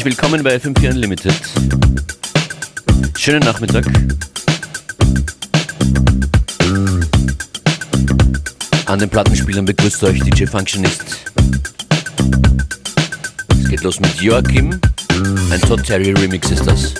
Herzlich willkommen bei FM4 Unlimited. Schönen Nachmittag. An den Plattenspielern begrüßt euch DJ Functionist. Es geht los mit Joachim. Ein Todd Terry Remix ist das.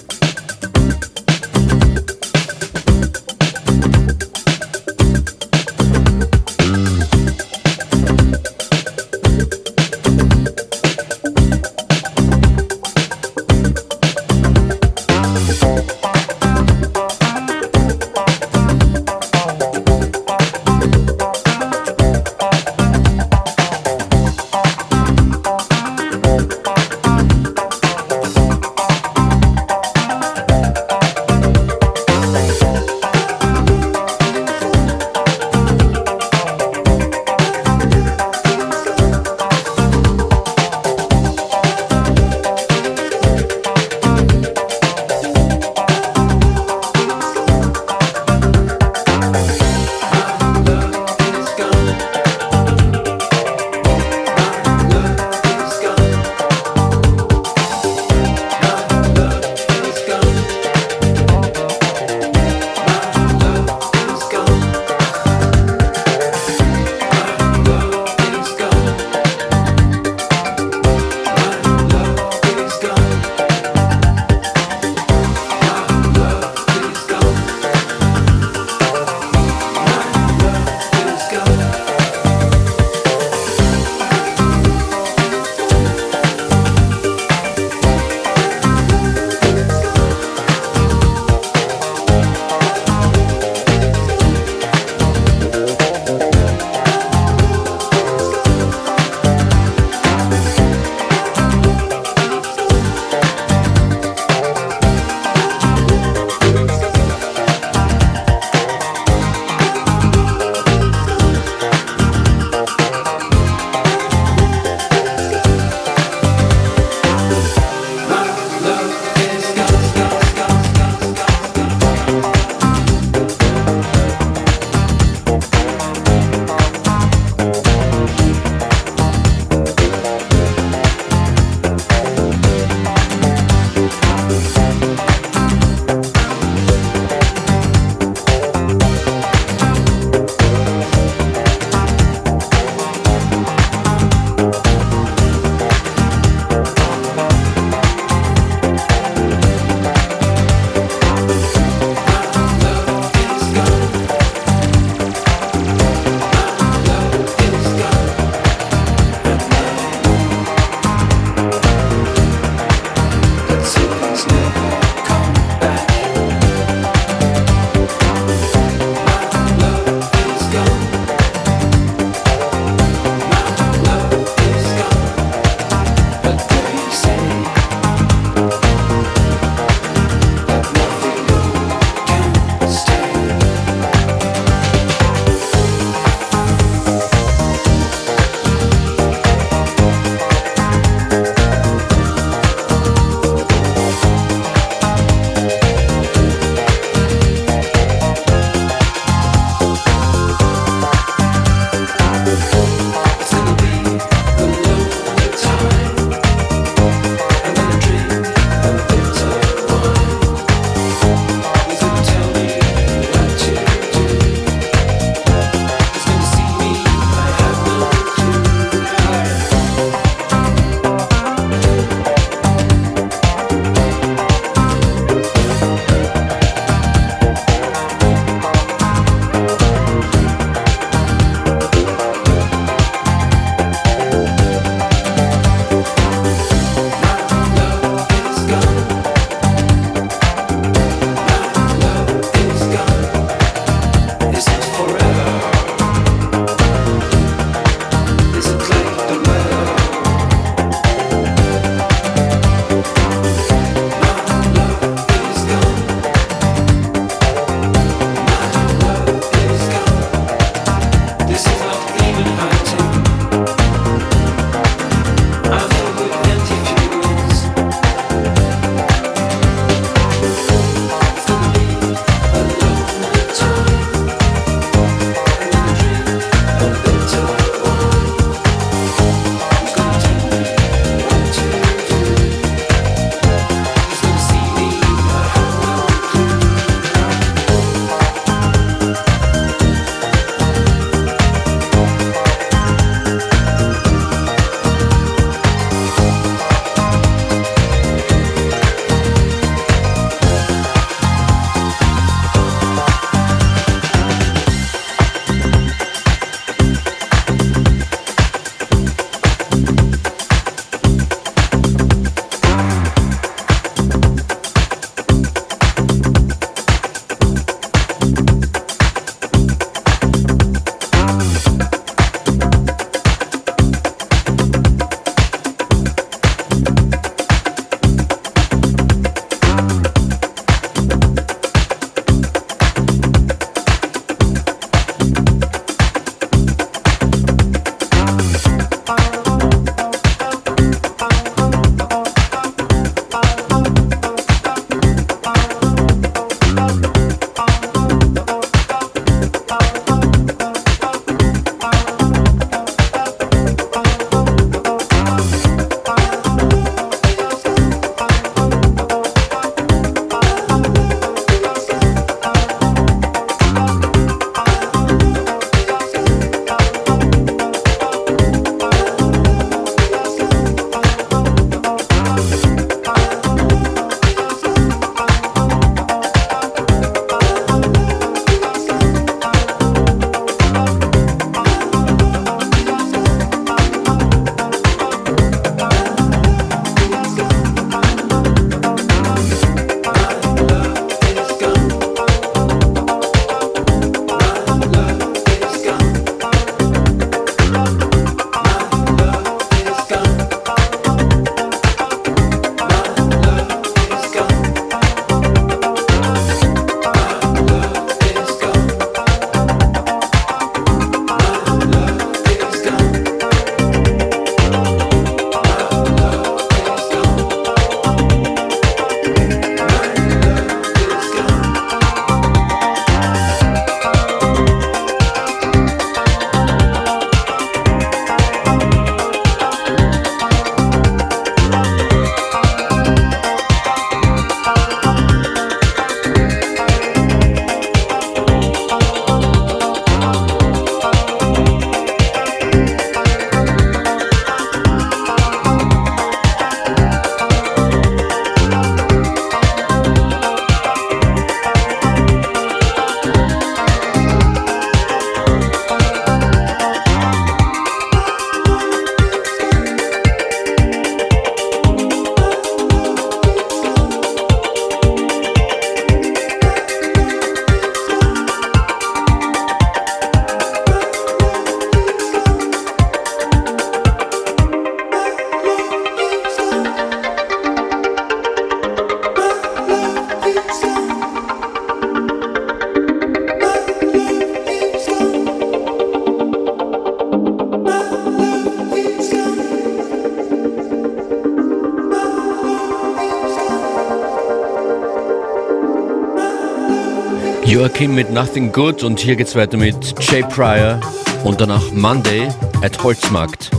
Joachim mit Nothing Good und hier geht's weiter mit Jay Pryor und danach Monday at Holzmarkt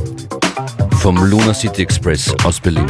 vom Luna City Express aus Berlin.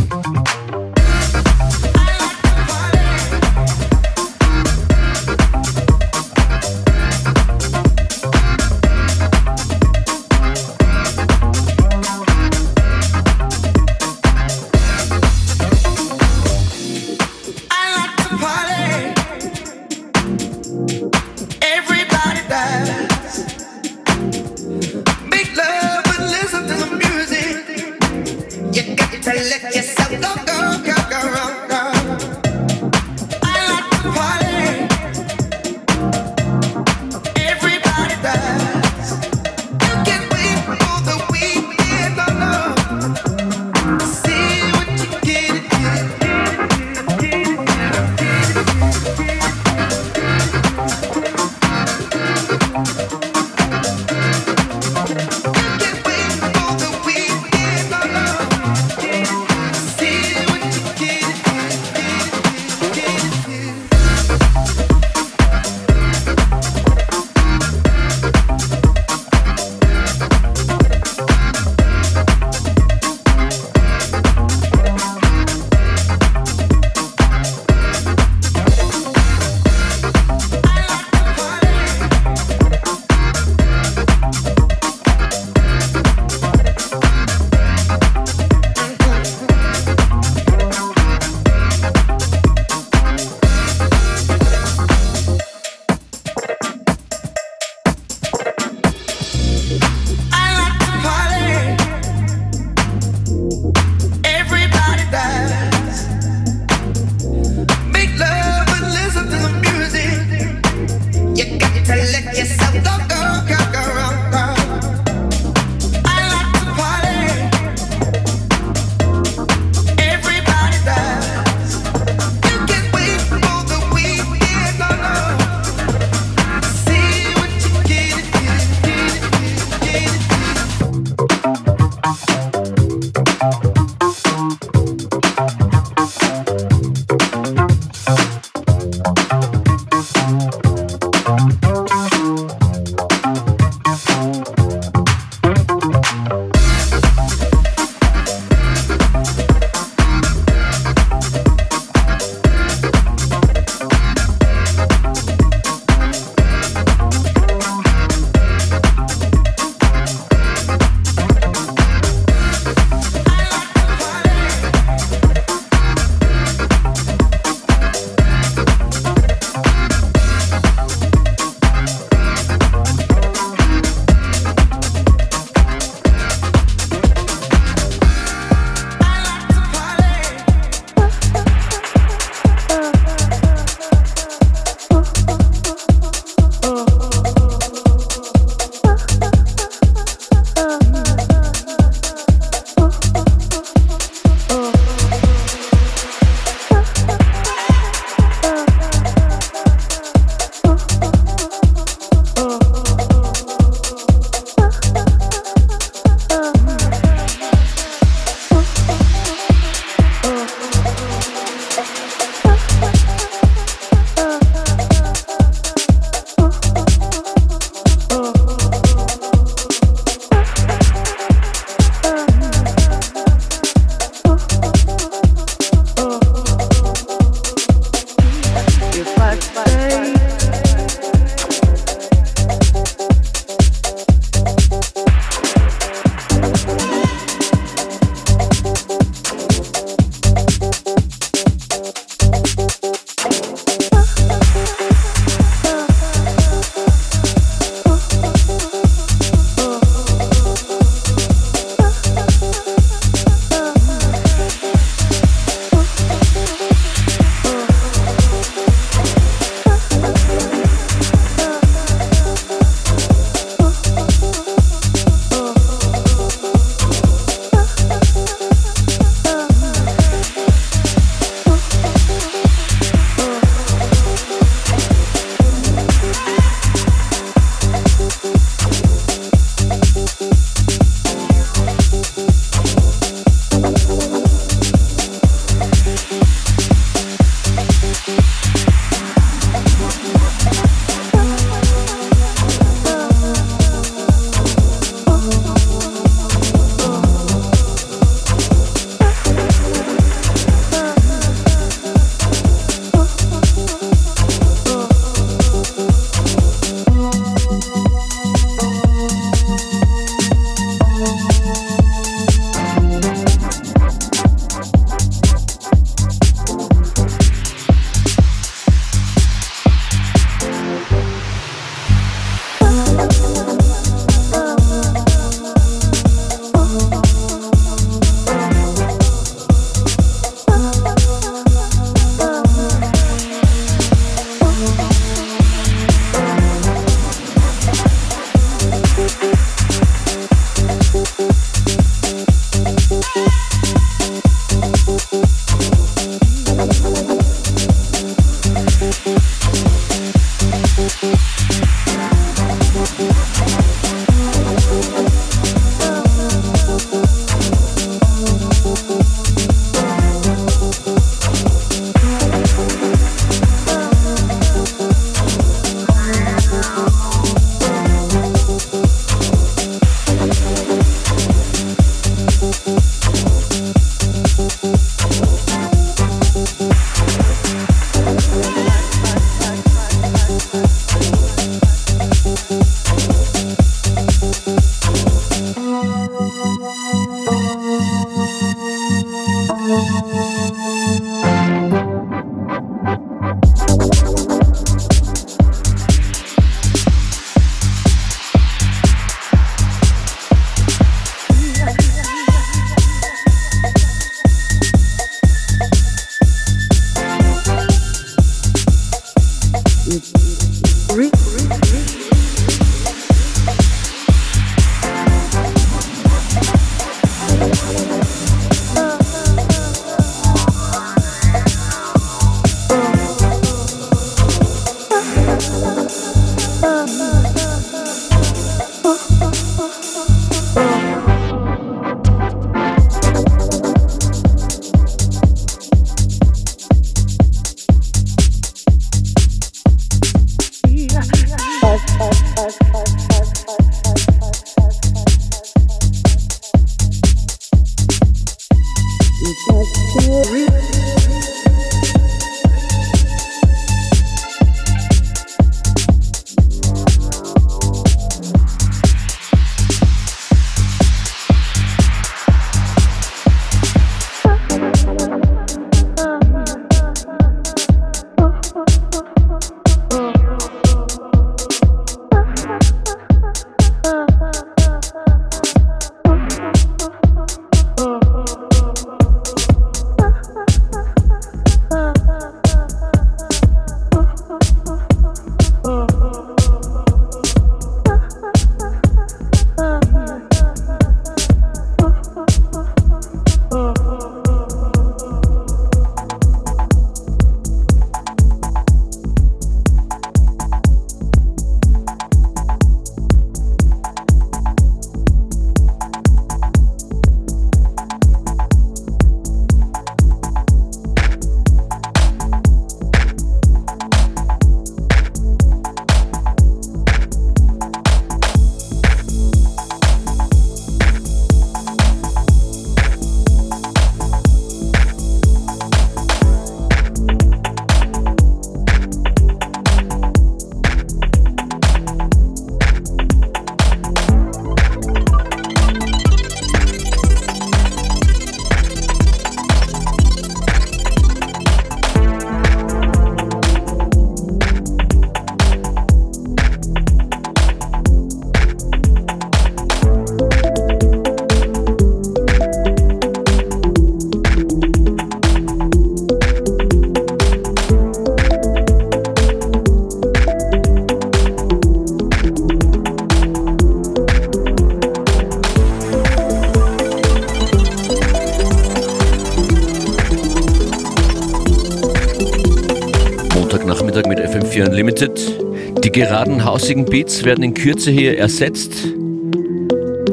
Geraden hausigen Beats werden in Kürze hier ersetzt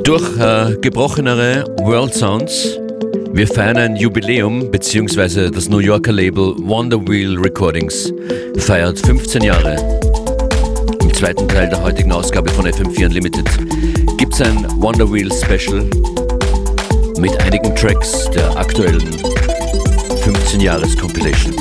durch äh, gebrochenere World Sounds. Wir feiern ein Jubiläum, beziehungsweise das New Yorker Label Wonder Wheel Recordings feiert 15 Jahre. Im zweiten Teil der heutigen Ausgabe von FM4 Unlimited gibt es ein Wonder Wheel Special mit einigen Tracks der aktuellen 15 Jahres Compilation.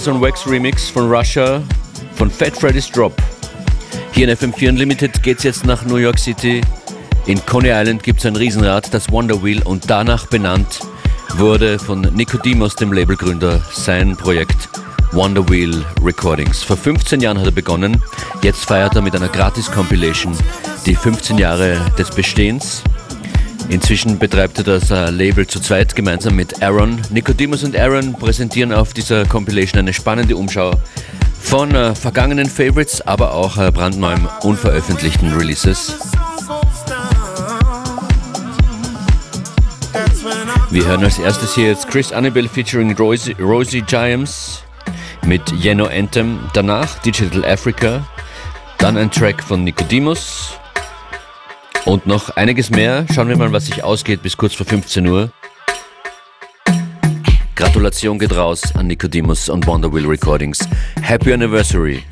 Nightmares on Wax Remix von Russia von Fat Freddy's Drop. Hier in FM4 Unlimited geht's jetzt nach New York City. In Coney Island gibt's ein Riesenrad, das Wonder Wheel, und danach benannt wurde von Nicodemus, dem Labelgründer, sein Projekt Wonder Wheel Recordings. Vor 15 Jahren hat er begonnen. Jetzt feiert er mit einer Gratis-Compilation die 15 Jahre des Bestehens. Inzwischen betreibt er das äh, Label zu zweit gemeinsam mit Aaron. Nicodemus und Aaron präsentieren auf dieser Compilation eine spannende Umschau von äh, vergangenen Favorites, aber auch äh, brandneuen unveröffentlichten Releases. Wir hören als erstes hier jetzt Chris Annabelle featuring Rosie, Rosie Giants mit Yeno Anthem. Danach Digital Africa, dann ein Track von Nicodemus und noch einiges mehr. Schauen wir mal, was sich ausgeht bis kurz vor 15 Uhr. Gratulation geht raus an Nicodemus und Wonder Wheel Recordings. Happy Anniversary!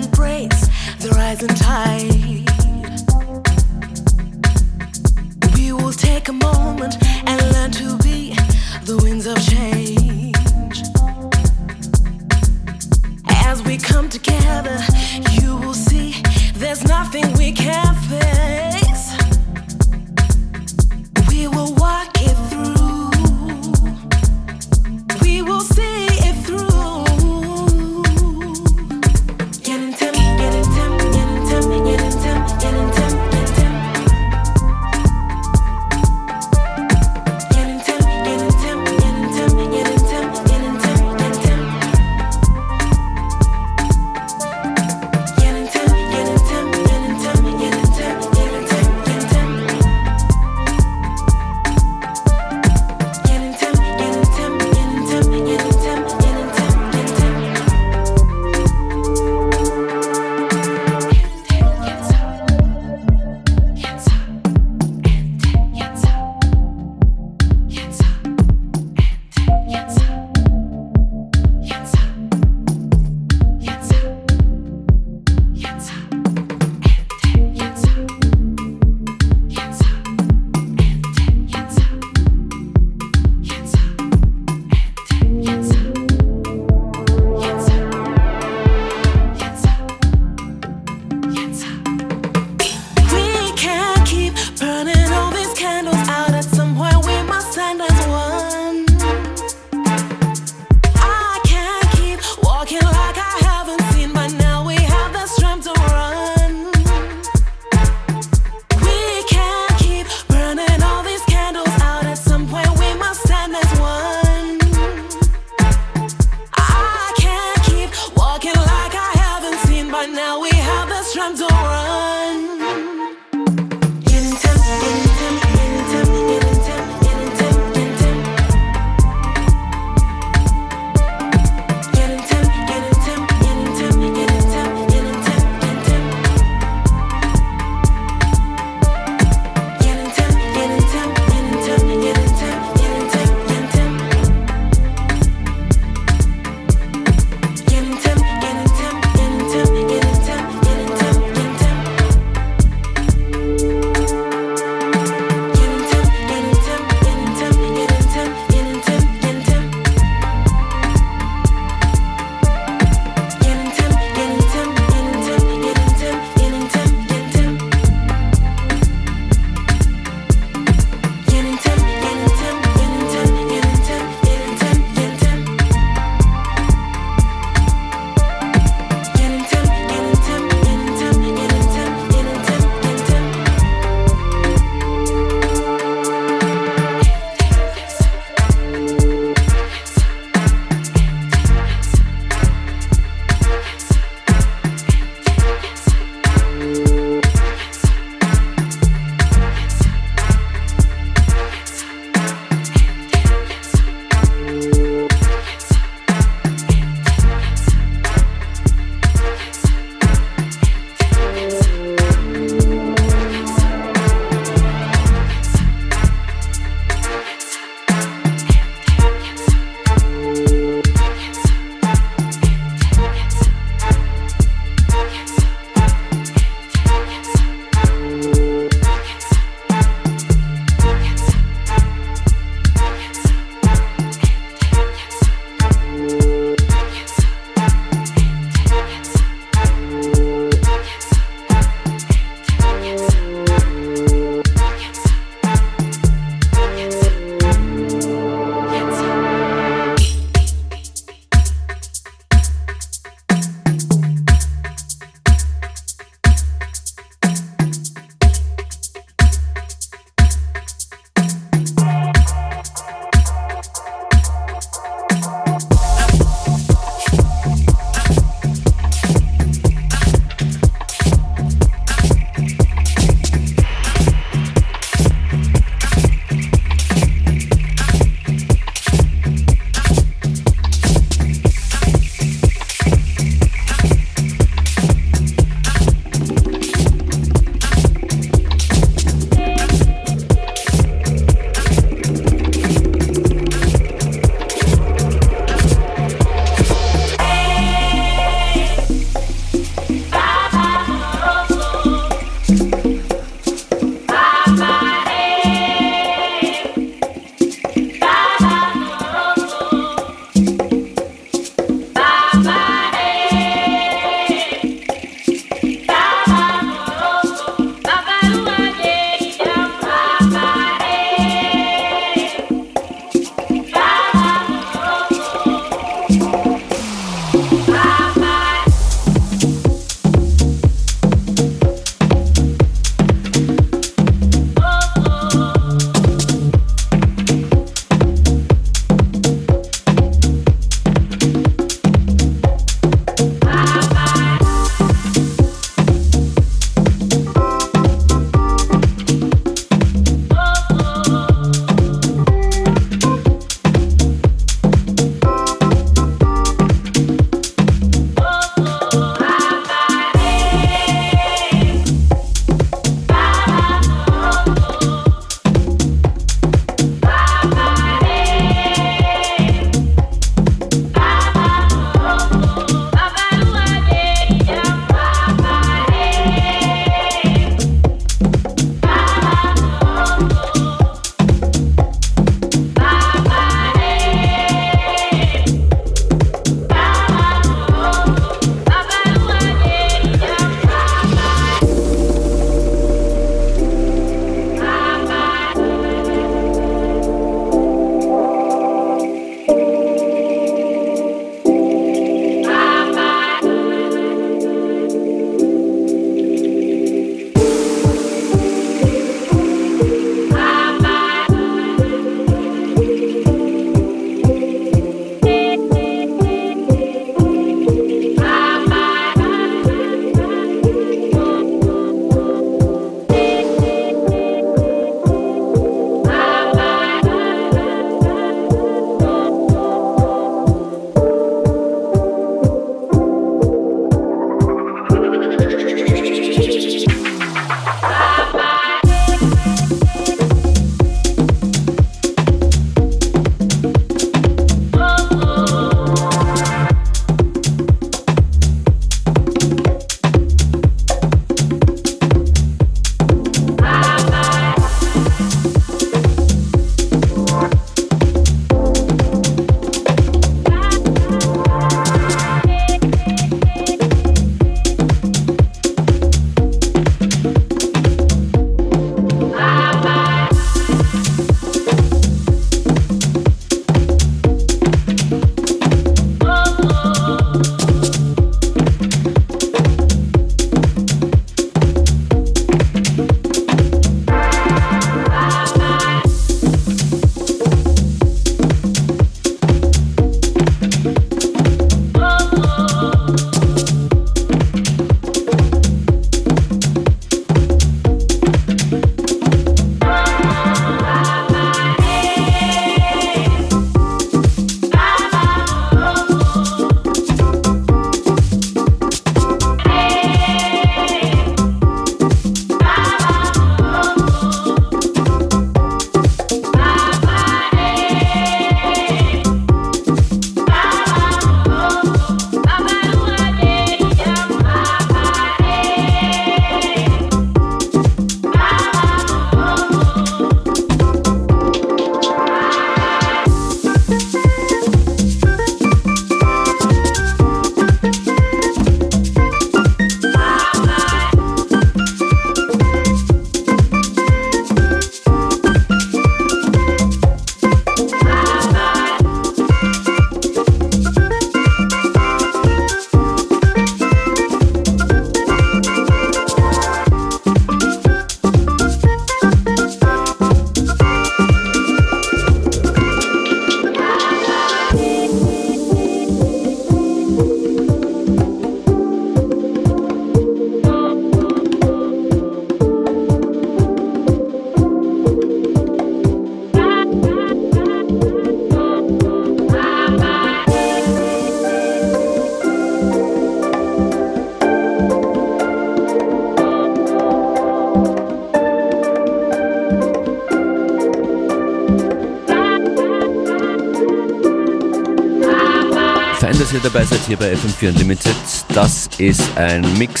Dabei seid hier bei FM4 Unlimited. Das ist ein Mix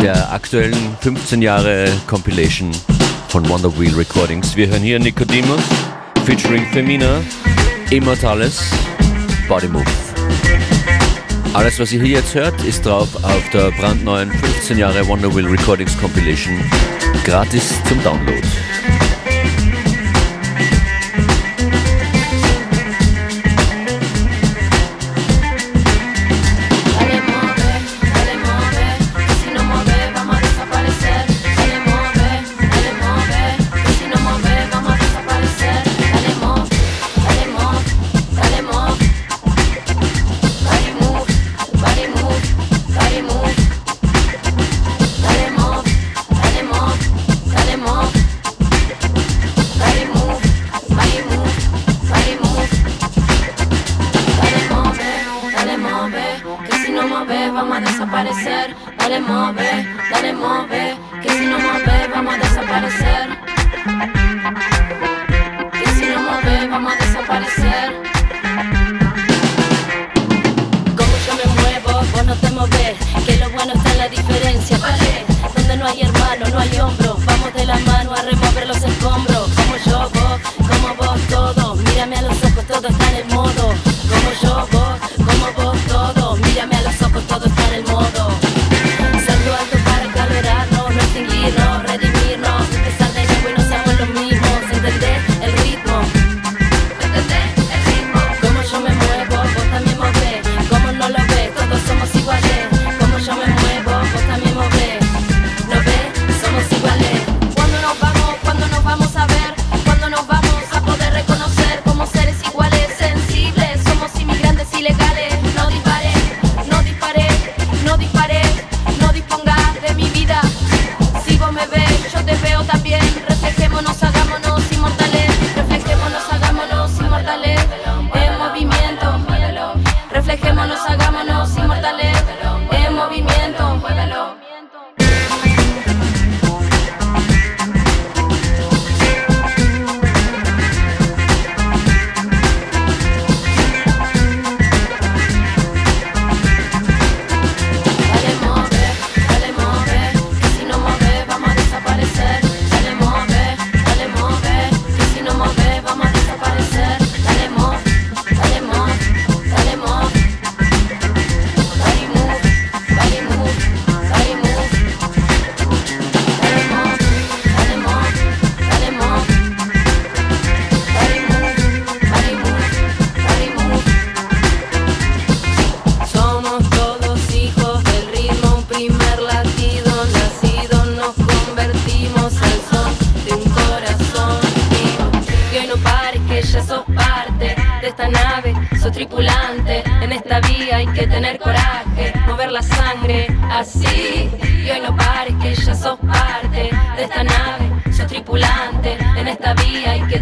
der aktuellen 15 Jahre Compilation von Wonder Wheel Recordings. Wir hören hier Nicodemus featuring Femina, Immortales, Body Move. Alles, was ihr hier jetzt hört, ist drauf auf der brandneuen 15 Jahre Wonder Wheel Recordings Compilation. Gratis zum Download. En esta vida hay que tener coraje, mover la sangre así. Y hoy no pares que ya sos parte de esta nave, sos tripulante. En esta vida hay que